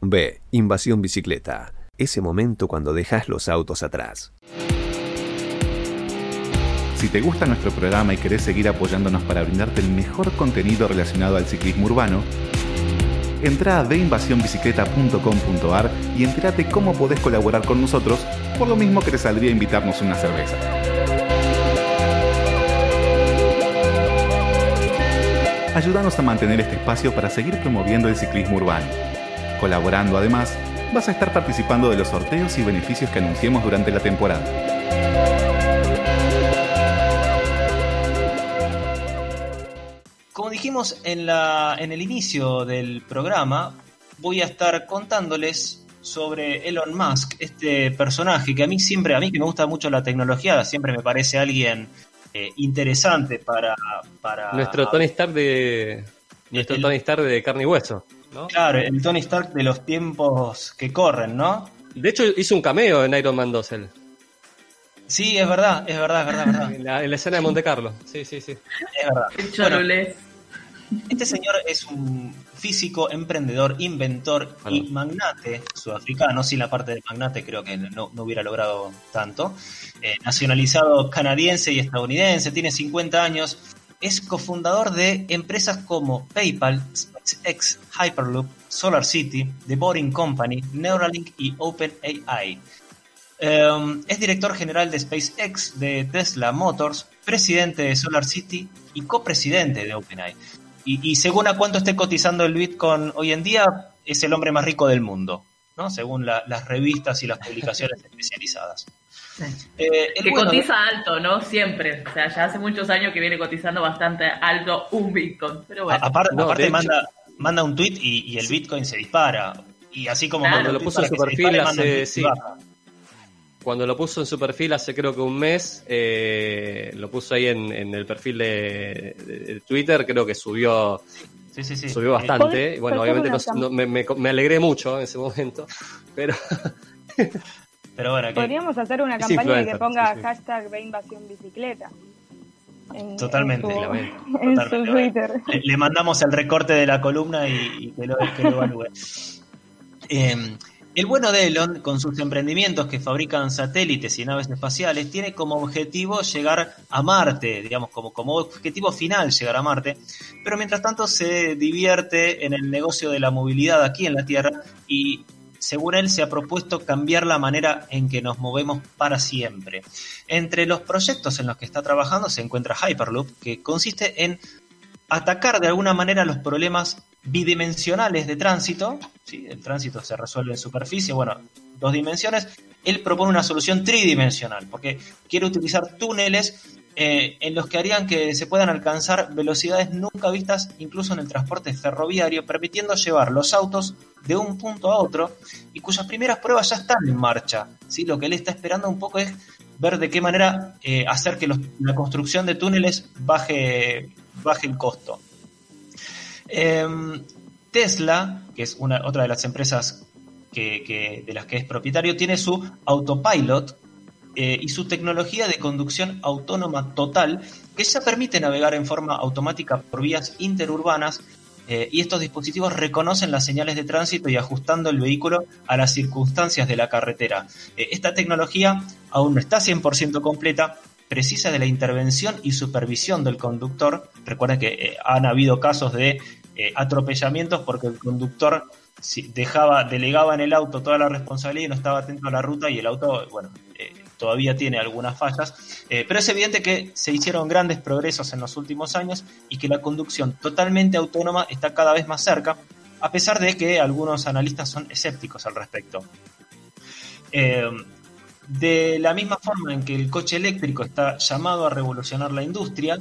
B. Invasión bicicleta. Ese momento cuando dejas los autos atrás. Si te gusta nuestro programa y querés seguir apoyándonos para brindarte el mejor contenido relacionado al ciclismo urbano, entra a deinvasionbicicleta.com.ar y entérate cómo podés colaborar con nosotros, por lo mismo que te saldría invitarnos una cerveza. Ayúdanos a mantener este espacio para seguir promoviendo el ciclismo urbano. Colaborando además, vas a estar participando de los sorteos y beneficios que anunciemos durante la temporada. Como dijimos en, la, en el inicio del programa, voy a estar contándoles sobre Elon Musk, este personaje que a mí siempre, a mí que me gusta mucho la tecnología, siempre me parece alguien eh, interesante para, para... Nuestro Tony Stark de... Nuestro Tony Stark de carne y hueso. Claro, el Tony Stark de los tiempos que corren, ¿no? De hecho, hizo un cameo en Iron Man 2 él. Sí, es verdad, es verdad, es verdad. Es verdad. En, la, en, la, escena de Monte Carlo. Sí, sí, sí. Es verdad. Bueno, este señor es un físico, emprendedor, inventor y magnate sudafricano. Sin la parte de magnate creo que no, no hubiera logrado tanto. Eh, nacionalizado canadiense y estadounidense, tiene 50 años. Es cofundador de empresas como PayPal, SpaceX, Hyperloop, Solar City, The Boring Company, Neuralink y OpenAI. Um, es director general de SpaceX, de Tesla Motors, presidente de Solar City y copresidente de OpenAI. Y, y, según a cuánto esté cotizando el Bitcoin hoy en día, es el hombre más rico del mundo, ¿no? según la, las revistas y las publicaciones especializadas. Eh, que bueno, cotiza alto, ¿no? Siempre. O sea, ya hace muchos años que viene cotizando bastante alto un Bitcoin. Pero bueno. Aparte, No, aparte de manda, manda un tweet y, y el Bitcoin se dispara. Y así como Claro. manda Cuando lo puso en su perfil dispare, hace- sí. Cuando lo puso en su perfil hace creo que un mes, eh, lo puso ahí en, en el perfil de, de- de Twitter, creo que subió Sí, sí, sí. subió Eh, bastante. ¿Podés- Bueno, obviamente hacer no- una no- me, me- me alegré mucho en ese momento, pero Pero bueno, que Podríamos hacer una Es campaña de que ponga sí, sí. hashtag ve invasión bicicleta. En, Totalmente, en su, la en su. Twitter. le, le mandamos el recorte de la columna y, y que, lo, que lo evalúe. Eh, el bueno de Elon, con sus emprendimientos que fabrican satélites y naves espaciales, tiene como objetivo llegar a Marte, digamos, como, como objetivo final llegar a Marte, pero mientras tanto se divierte en el negocio de la movilidad aquí en la Tierra y, según él, se ha propuesto cambiar la manera en que nos movemos para siempre. Entre los proyectos en los que está trabajando se encuentra Hyperloop, que consiste en atacar de alguna manera los problemas bidimensionales de tránsito. ¿sí? El tránsito se resuelve en superficie, bueno, dos dimensiones. Él propone una solución tridimensional, porque quiere utilizar túneles eh, en los que harían que se puedan alcanzar velocidades nunca vistas incluso en el transporte ferroviario, permitiendo llevar los autos de un punto a otro y cuyas primeras pruebas ya están en marcha. ¿sí? Lo que él está esperando un poco es ver de qué manera eh, hacer que la construcción de túneles baje, baje el costo. Em, Tesla, que es una, otra de las empresas que- de las que es propietario, tiene su autopilot eh, y su tecnología de conducción autónoma total, que ya permite navegar en forma automática por vías interurbanas. eh, y estos dispositivos reconocen las señales de tránsito y ajustando el vehículo a las circunstancias de la carretera. Eh, esta tecnología aún no está 100% completa, precisa de la intervención y supervisión del conductor. Recuerden que han habido casos de atropellamientos porque el conductor dejaba, delegaba en el auto toda la responsabilidad y no estaba atento a la ruta y el auto, bueno, todavía tiene algunas fallas. Eh, pero es evidente que se hicieron grandes progresos en los últimos años y que la conducción totalmente autónoma está cada vez más cerca, a pesar de que algunos analistas son escépticos al respecto. Eh, de la misma forma en que el coche eléctrico está llamado a revolucionar la industria,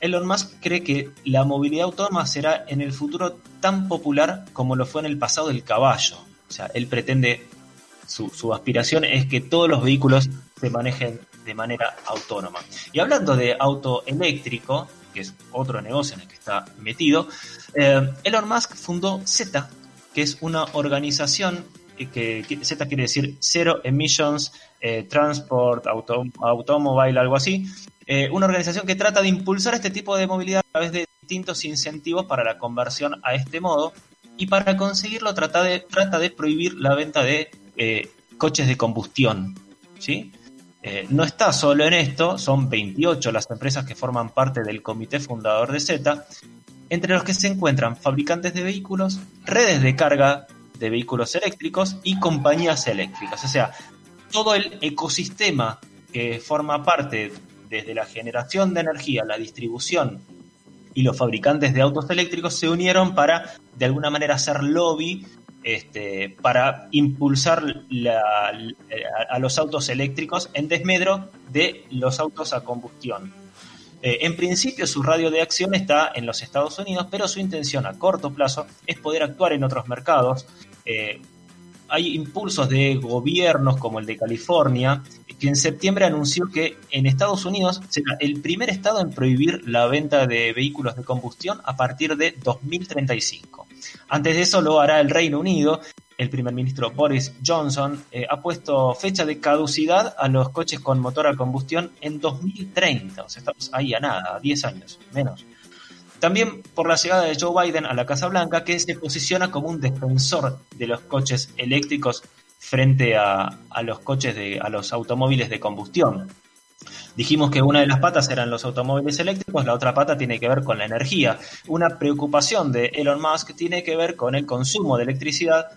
Elon Musk cree que la movilidad autónoma será en el futuro tan popular como lo fue en el pasado el caballo. O sea, él pretende, su, su aspiración es que todos los vehículos se manejen de manera autónoma. Y hablando de auto eléctrico, que es otro negocio en el que está metido, eh, Elon Musk fundó Z, que es una organización que, que Z quiere decir Zero Emissions eh, Transport Auto, Automobile, algo así. Eh, una organización que trata de impulsar este tipo de movilidad a través de distintos incentivos para la conversión a este modo y para conseguirlo trata de, trata de prohibir la venta de coches de combustión. ¿sí? Eh, no está solo en esto, son 28 las empresas que forman parte del comité fundador de Z, entre los que se encuentran fabricantes de vehículos, redes de carga de vehículos eléctricos y compañías eléctricas. O sea, todo el ecosistema que forma parte desde la generación de energía, la distribución y los fabricantes de autos eléctricos se unieron para de alguna manera hacer lobby este, para impulsar a, los autos eléctricos en desmedro de los autos a combustión. Eh, en principio su radio de acción está en los Estados Unidos, pero su intención a corto plazo es poder actuar en otros mercados. Eh, hay impulsos de gobiernos como el de California, que en septiembre anunció que en Estados Unidos será el primer estado en prohibir la venta de vehículos de combustión a partir de 2035. Antes de eso lo hará el Reino Unido. El primer ministro Boris Johnson eh, ha puesto fecha de caducidad a los coches con motor a combustión en 2030. O sea, estamos ahí a nada, a 10 años, menos. También por la llegada de Joe Biden a la Casa Blanca, que se posiciona como un defensor de los coches eléctricos frente a, los coches de, a los automóviles de combustión. Dijimos que una de las patas eran los automóviles eléctricos, la otra pata tiene que ver con la energía. Una preocupación de Elon Musk tiene que ver con el consumo de electricidad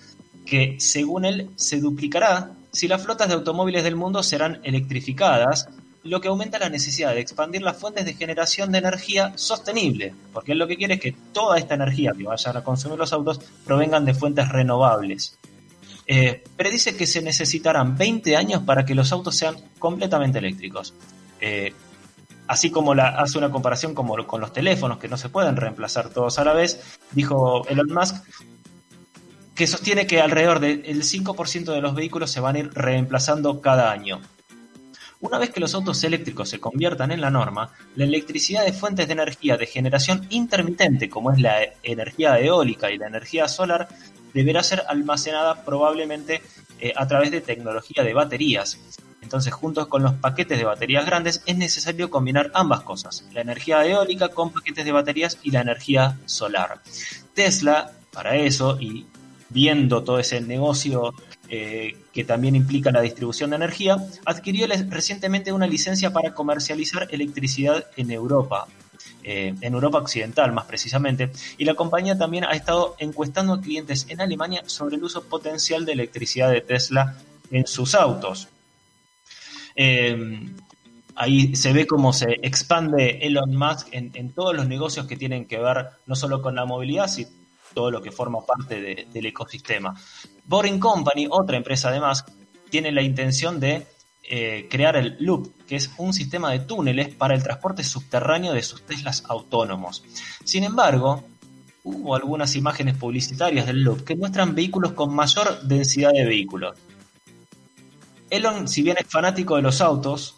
que, según él, se duplicará si las flotas de automóviles del mundo serán electrificadas lo que aumenta la necesidad de expandir las fuentes de generación de energía sostenible, porque él lo que quiere es que toda esta energía que vayan a consumir los autos provengan de fuentes renovables. Eh, predice que se necesitarán 20 años para que los autos sean completamente eléctricos. Eh, así como hace una comparación como con los teléfonos, que no se pueden reemplazar todos a la vez, dijo Elon Musk que sostiene que alrededor del 5% de los vehículos se van a ir reemplazando cada año. Una vez que los autos eléctricos se conviertan en la norma, la electricidad de fuentes de energía de generación intermitente, como es la energía eólica y la energía solar, deberá ser almacenada probablemente eh, a través de tecnología de baterías. Entonces, juntos con los paquetes de baterías grandes, es necesario combinar ambas cosas, la energía eólica con paquetes de baterías y la energía solar. Tesla, para eso, y viendo todo ese negocio eh, que también implica la distribución de energía, adquirió recientemente una licencia para comercializar electricidad en Europa, eh, en Europa Occidental más precisamente, y la compañía también ha estado encuestando a clientes en Alemania sobre el uso potencial de electricidad de Tesla en sus autos. Eh, ahí se ve cómo se expande Elon Musk en, en, todos los negocios que tienen que ver no solo con la movilidad, sino todo lo que forma parte del ecosistema. Boring Company, otra empresa además, tiene la intención de eh, crear el Loop, que es un sistema de túneles para el transporte subterráneo de sus Teslas autónomos. Sin embargo, hubo algunas imágenes publicitarias del Loop que muestran vehículos con mayor densidad de vehículos. Elon, si bien es fanático de los autos,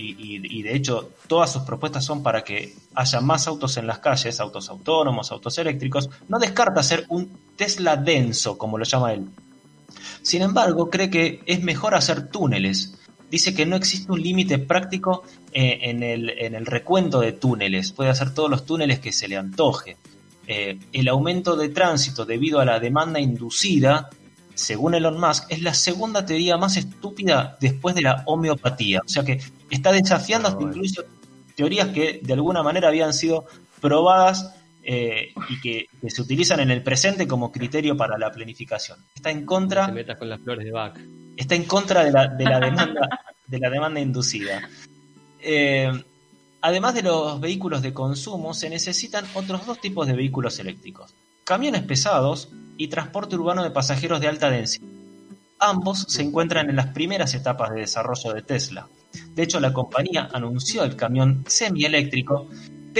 y, de hecho todas sus propuestas son para que haya más autos en las calles, autos autónomos, autos eléctricos, no descarta hacer un Tesla denso, como lo llama él. Sin embargo, cree que es mejor hacer túneles. Dice que no existe un límite práctico eh, en, el, recuento de túneles. Puede hacer todos los túneles que se le antoje. Eh, el aumento de tránsito debido a la demanda inducida según Elon Musk, es la segunda teoría más estúpida después de la homeopatía. O sea que está desafiando hasta incluso teorías que de alguna manera habían sido probadas eh, y que, se utilizan en el presente como criterio para la planificación. Está en contra. con las flores de Bach. Está en contra de la, demanda, de la demanda inducida. Eh, además de los vehículos de consumo, se necesitan otros dos tipos de vehículos eléctricos camiones pesados y transporte urbano de pasajeros de alta densidad. Ambos se encuentran en las primeras etapas de desarrollo de Tesla. De hecho, la compañía anunció el camión semieléctrico,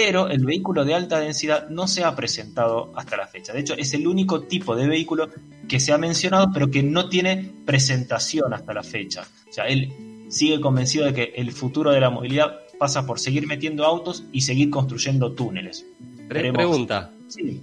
pero el vehículo de alta densidad no se ha presentado hasta la fecha. De hecho, es el único tipo de vehículo que se ha mencionado, pero que no tiene presentación hasta la fecha. O sea, él sigue convencido de que el futuro de la movilidad pasa por seguir metiendo autos y seguir construyendo túneles. Pregunta. Sí.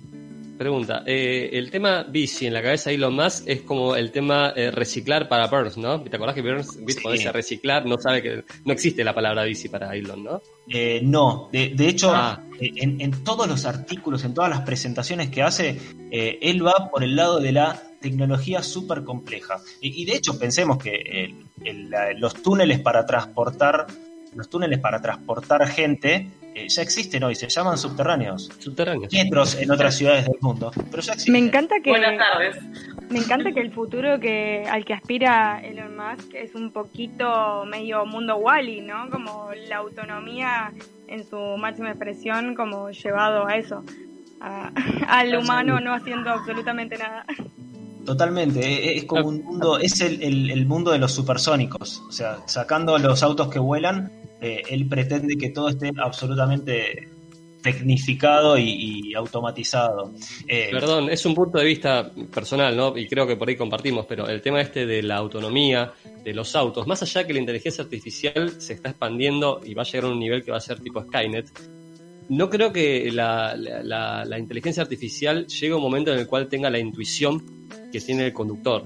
Pregunta, eh, el tema bici en la cabeza de Elon Musk es como el tema eh, reciclar para Burns, ¿no? ¿Te acordás que Burns, dice reciclar, no sabe que no existe la palabra bici para Elon, ¿no? Eh, no, de, hecho, ah. en, todos los artículos, en todas las presentaciones que hace, él va por el lado de la tecnología súper compleja. Y, de hecho, pensemos que los túneles para transportar, los túneles para transportar gente eh, ya existen hoy, se llaman subterráneos. Subterráneos. Metros en otras ciudades del mundo, pero ya existen. Me encanta que, Buenas tardes. Me encanta que el futuro que al que aspira Elon Musk es un poquito medio mundo Wally, ¿no? Como la autonomía en su máxima expresión, como llevado a eso, al humano no haciendo absolutamente nada. Totalmente, e, e, es como un mundo, es el, el mundo de los supersónicos, o sea, sacando los autos que vuelan, eh, él pretende que todo esté absolutamente tecnificado y, automatizado. Eh, Perdón, es un punto de vista personal, ¿no? Y creo que por ahí compartimos, pero el tema este de la autonomía de los autos, más allá que la inteligencia artificial se está expandiendo y va a llegar a un nivel que va a ser tipo Skynet, no creo que la, la inteligencia artificial llegue a un momento en el cual tenga la intuición que tiene el conductor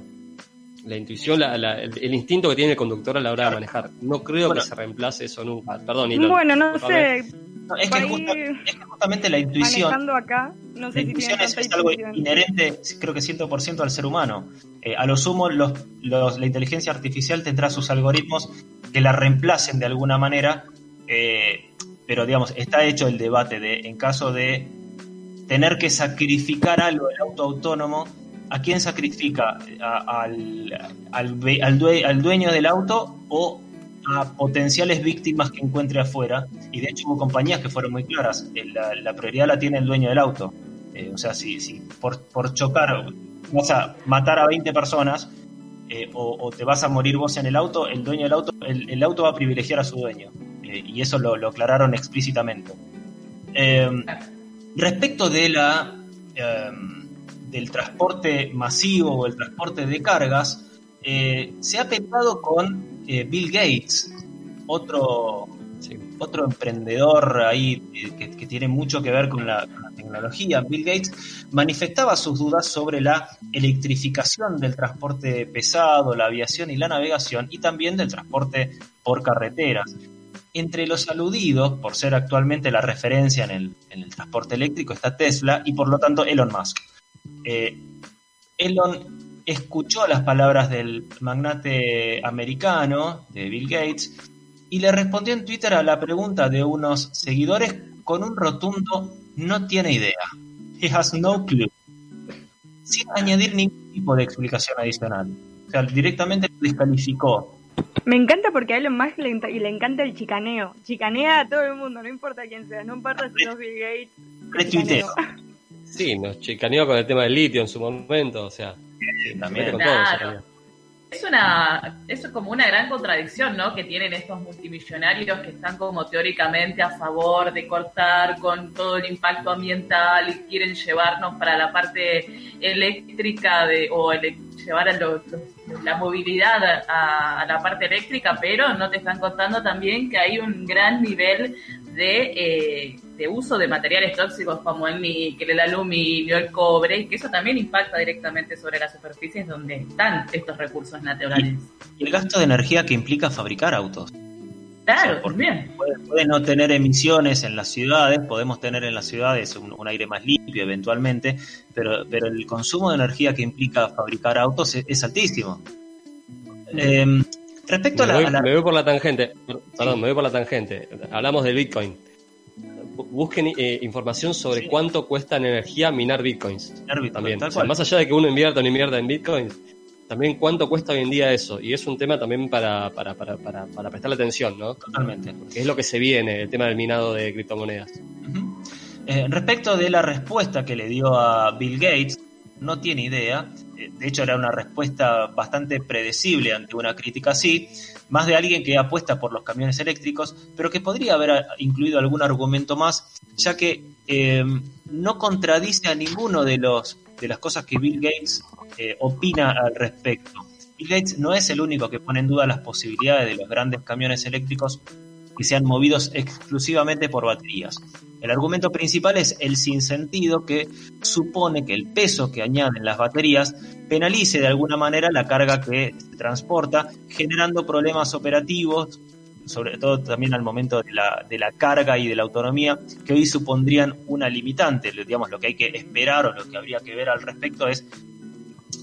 la intuición, el, instinto que tiene el conductor a la hora de manejar. No creo que se reemplace eso nunca. Perdón, Bueno, no sé. es, que justamente la intuición. acá, no sé la intuición es, algo inherente, creo que 100% al ser humano. Eh, a lo sumo, los, la inteligencia artificial tendrá sus algoritmos que la reemplacen de alguna manera, eh, pero digamos, está hecho el debate de, en caso de tener que sacrificar algo del auto autónomo, ¿a quién sacrifica? al, al, dueño del auto o a potenciales víctimas que encuentre afuera? Y de hecho hubo compañías que fueron muy claras. Eh, la, prioridad la tiene el dueño del auto. Eh, o sea, si, si por, por, chocar vas a matar a 20 personas eh, o, te vas a morir vos en el auto, el dueño del auto, el, auto va a privilegiar a su dueño. y eso lo, lo aclararon explícitamente. respecto de la del transporte masivo o el transporte de cargas, eh, se ha pensado con eh, Bill Gates, otro, otro emprendedor ahí eh, que, tiene mucho que ver con la, tecnología. Bill Gates manifestaba sus dudas sobre la electrificación del transporte pesado, la aviación y la navegación, y también del transporte por carreteras. Entre los aludidos, por ser actualmente la referencia en el, en el transporte eléctrico, está Tesla y por lo tanto Elon Musk. Eh, Elon escuchó las palabras del magnate americano, de Bill Gates, y le respondió en Twitter a la pregunta de unos seguidores con un rotundo no tiene idea. He has no clue. Sin añadir ningún tipo de explicación adicional. O sea, directamente lo descalificó. Me encanta porque a Elon Musk le, le encanta el chicaneo. Chicanea a todo el mundo, no importa quién sea, no importa si es Bill Gates. Sí, nos chicaneó con el tema del litio en su momento, o sea, también. con todo es una es como una gran contradicción no que tienen estos multimillonarios que están como teóricamente a favor de cortar con todo el impacto ambiental y quieren llevarnos para la parte eléctrica de o llevar la movilidad a, la parte eléctrica pero no te están contando también que hay un gran nivel de, eh, de uso de materiales tóxicos como el níquel, el aluminio, el cobre, y que eso también impacta directamente sobre las superficies donde están estos recursos naturales. Y, el gasto de energía que implica fabricar autos. Claro, también. Puede, no tener emisiones en las ciudades, podemos tener en las ciudades un, aire más limpio eventualmente, pero, pero el consumo de energía que implica fabricar autos es, altísimo. Em, respecto me a la, Me voy por la tangente, perdón, me voy por la tangente. Hablamos del Bitcoin busquen eh, información sobre cuánto cuesta en energía minar bitcoins. también. más allá de que uno invierta o no invierta en bitcoins, también cuánto cuesta hoy en día eso. Y es un tema también para, para, para, para, para prestarle atención, ¿no? Totalmente. Porque es lo que se viene, el tema del minado de criptomonedas. Eh, respecto de la respuesta que le dio a Bill Gates, no tiene idea. Eh, de hecho, era una respuesta bastante predecible ante una crítica así, más de alguien que apuesta por los camiones eléctricos, pero que podría haber incluido algún argumento más, ya que eh, no contradice a ninguno de, los, de las cosas que Bill Gates eh, opina al respecto. Bill Gates no es el único que pone en duda las posibilidades de los grandes camiones eléctricos que sean movidos exclusivamente por baterías. El argumento principal es el sinsentido que supone que el peso que añaden las baterías penalice de alguna manera la carga que se transporta, generando problemas operativos, sobre todo también al momento de la, de la carga y de la autonomía, que hoy supondrían una limitante. Digamos, lo que hay que esperar o lo que habría que ver al respecto es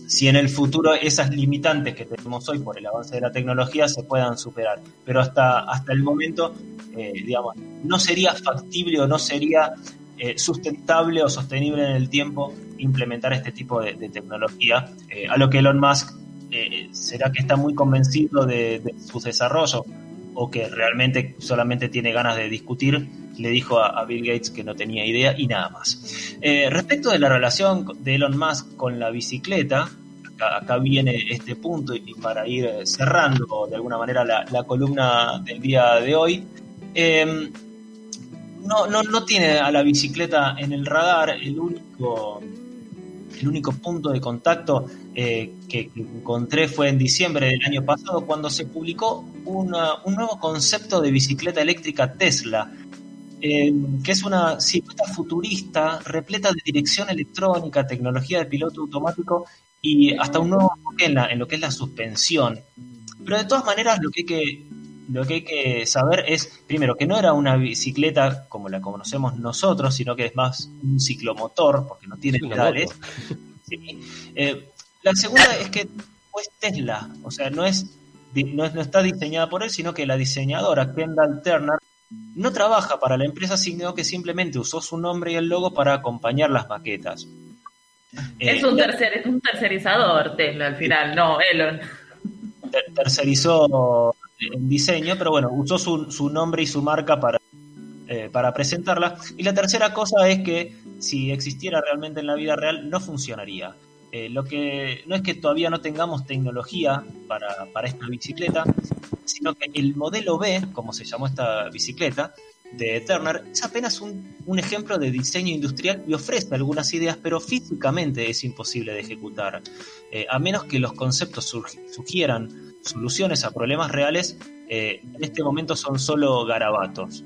si en el futuro esas limitantes que tenemos hoy por el avance de la tecnología se puedan superar. Pero hasta, hasta el momento, eh, digamos, no sería factible o no sería eh, sustentable o sostenible en el tiempo implementar este tipo de, tecnología, eh, a lo que Elon Musk será que está muy convencido de, de sus desarrollos o que realmente solamente tiene ganas de discutir, le dijo a, Bill Gates que no tenía idea y nada más. Eh, respecto de la relación de Elon Musk con la bicicleta, acá, viene este punto y, para ir eh, cerrando de alguna manera la, columna del día de hoy. Em, no, no, no tiene a la bicicleta en el radar, el único el único punto de contacto eh, que, encontré fue en diciembre del año pasado cuando se publicó un nuevo concepto de bicicleta eléctrica Tesla, eh, que es una silueta futurista repleta de dirección electrónica, tecnología de piloto automático y hasta un nuevo enfoque en, en lo que es la suspensión. Pero de todas maneras lo que hay que lo que hay que saber es, primero, que no era una bicicleta como la conocemos nosotros, sino que es más un ciclomotor, porque no tiene pedales. Eh, la segunda es que es Tesla, o sea, no es, no está diseñada por él, sino que la diseñadora Kendall Turner no trabaja para la empresa, sino que simplemente usó su nombre y el logo para acompañar las maquetas. Es, un, tercer, es un tercerizador Tesla al final, no, Elon. Tercerizó en diseño, pero bueno, usó su, su nombre y su marca para, eh, para presentarla. Y la tercera cosa es que si existiera realmente en la vida real, no funcionaría. Eh, lo que no es que todavía no tengamos tecnología para, para esta bicicleta, sino que el modelo B, como se llamó esta bicicleta, de Turner es apenas un, un, ejemplo de diseño industrial y ofrece algunas ideas, pero físicamente es imposible de ejecutar. Eh, a menos que los conceptos sugieran soluciones a problemas reales, eh, en este momento son solo garabatos.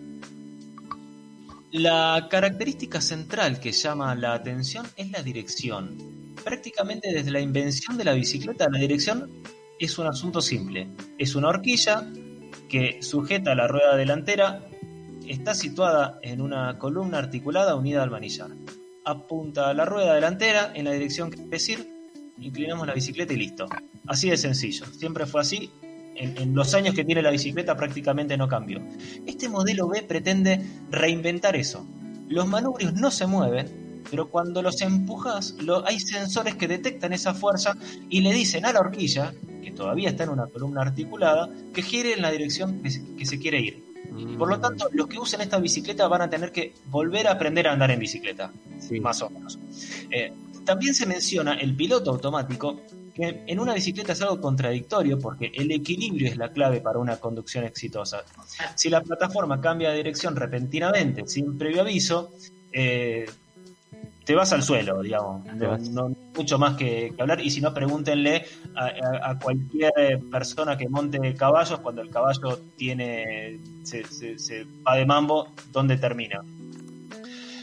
La característica central que llama la atención es la dirección. Prácticamente desde la invención de la bicicleta, la dirección es un asunto simple. Es una horquilla que sujeta la rueda delantera, está situada en una columna articulada unida al manillar. Apunta a la rueda delantera en la dirección que decir, inclinamos la bicicleta y listo. Así de sencillo. Siempre fue así. En, los años que tiene la bicicleta prácticamente no cambió. Este modelo B pretende reinventar eso. Los manubrios no se mueven, pero cuando los empujas, hay sensores que detectan esa fuerza y le dicen a la horquilla, que todavía está en una columna articulada, que gire en la dirección que se, quiere ir. Por lo tanto, los que usen esta bicicleta van a tener que volver a aprender a andar en bicicleta, más o menos. Eh, también se menciona el piloto automático, que en una bicicleta es algo contradictorio porque el equilibrio es la clave para una conducción exitosa. Si la plataforma cambia de dirección repentinamente, sin previo aviso, eh, te vas al suelo, digamos. No, mucho más que, hablar. Y si no, pregúntenle a, cualquier persona que monte caballos cuando el caballo tiene se, se va de mambo, ¿dónde termina?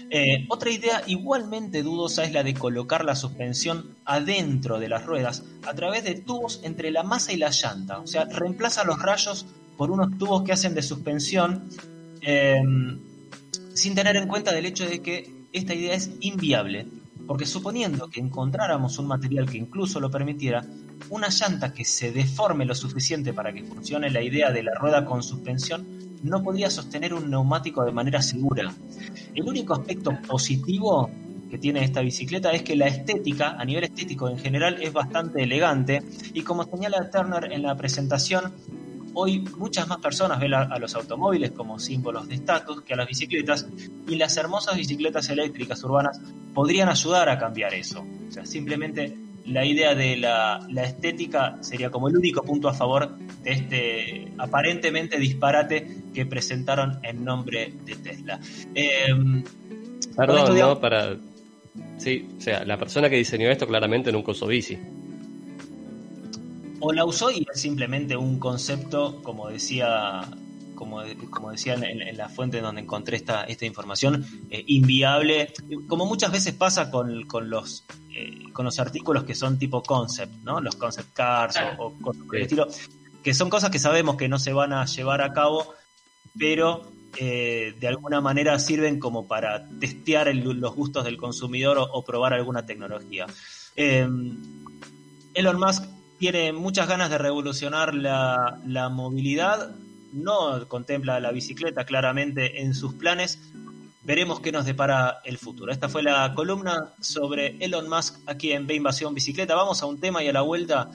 Eh, otra idea igualmente dudosa es la de colocar la suspensión adentro de las ruedas a través de tubos entre la masa y la llanta. O sea, reemplaza los rayos por unos tubos que hacen de suspensión em, sin tener en cuenta el hecho de que esta idea es inviable. Porque suponiendo que encontráramos un material que incluso lo permitiera, una llanta que se deforme lo suficiente para que funcione la idea de la rueda con suspensión no podría sostener un neumático de manera segura. El único aspecto positivo que tiene esta bicicleta es que la estética, a nivel estético en general, es bastante elegante y como señala Turner en la presentación, hoy muchas más personas ven a, los automóviles como símbolos de estatus que a las bicicletas y las hermosas bicicletas eléctricas urbanas podrían ayudar a cambiar eso. O sea, simplemente la idea de la, estética sería como el único punto a favor de este aparentemente disparate que presentaron en nombre de Tesla. Em, Perdón, ¿no? Para... Sí, o sea, la persona que diseñó esto claramente nunca usó bici. O la usó y es simplemente un concepto, como decía como, como decían en, la fuente donde encontré esta, esta información, eh, inviable, como muchas veces pasa con, con los, eh, con los artículos que son tipo concept, ¿no? Los concept cars o, cosas por el estilo, que son cosas que sabemos que no se van a llevar a cabo, pero eh, de alguna manera sirven como para testear los gustos del consumidor o, probar alguna tecnología. Em, Elon Musk tiene muchas ganas de revolucionar la, la, movilidad, no contempla la bicicleta claramente en sus planes. Veremos qué nos depara el futuro. Esta fue la columna sobre Elon Musk aquí en B Invasión Bicicleta. Vamos a un tema y a la vuelta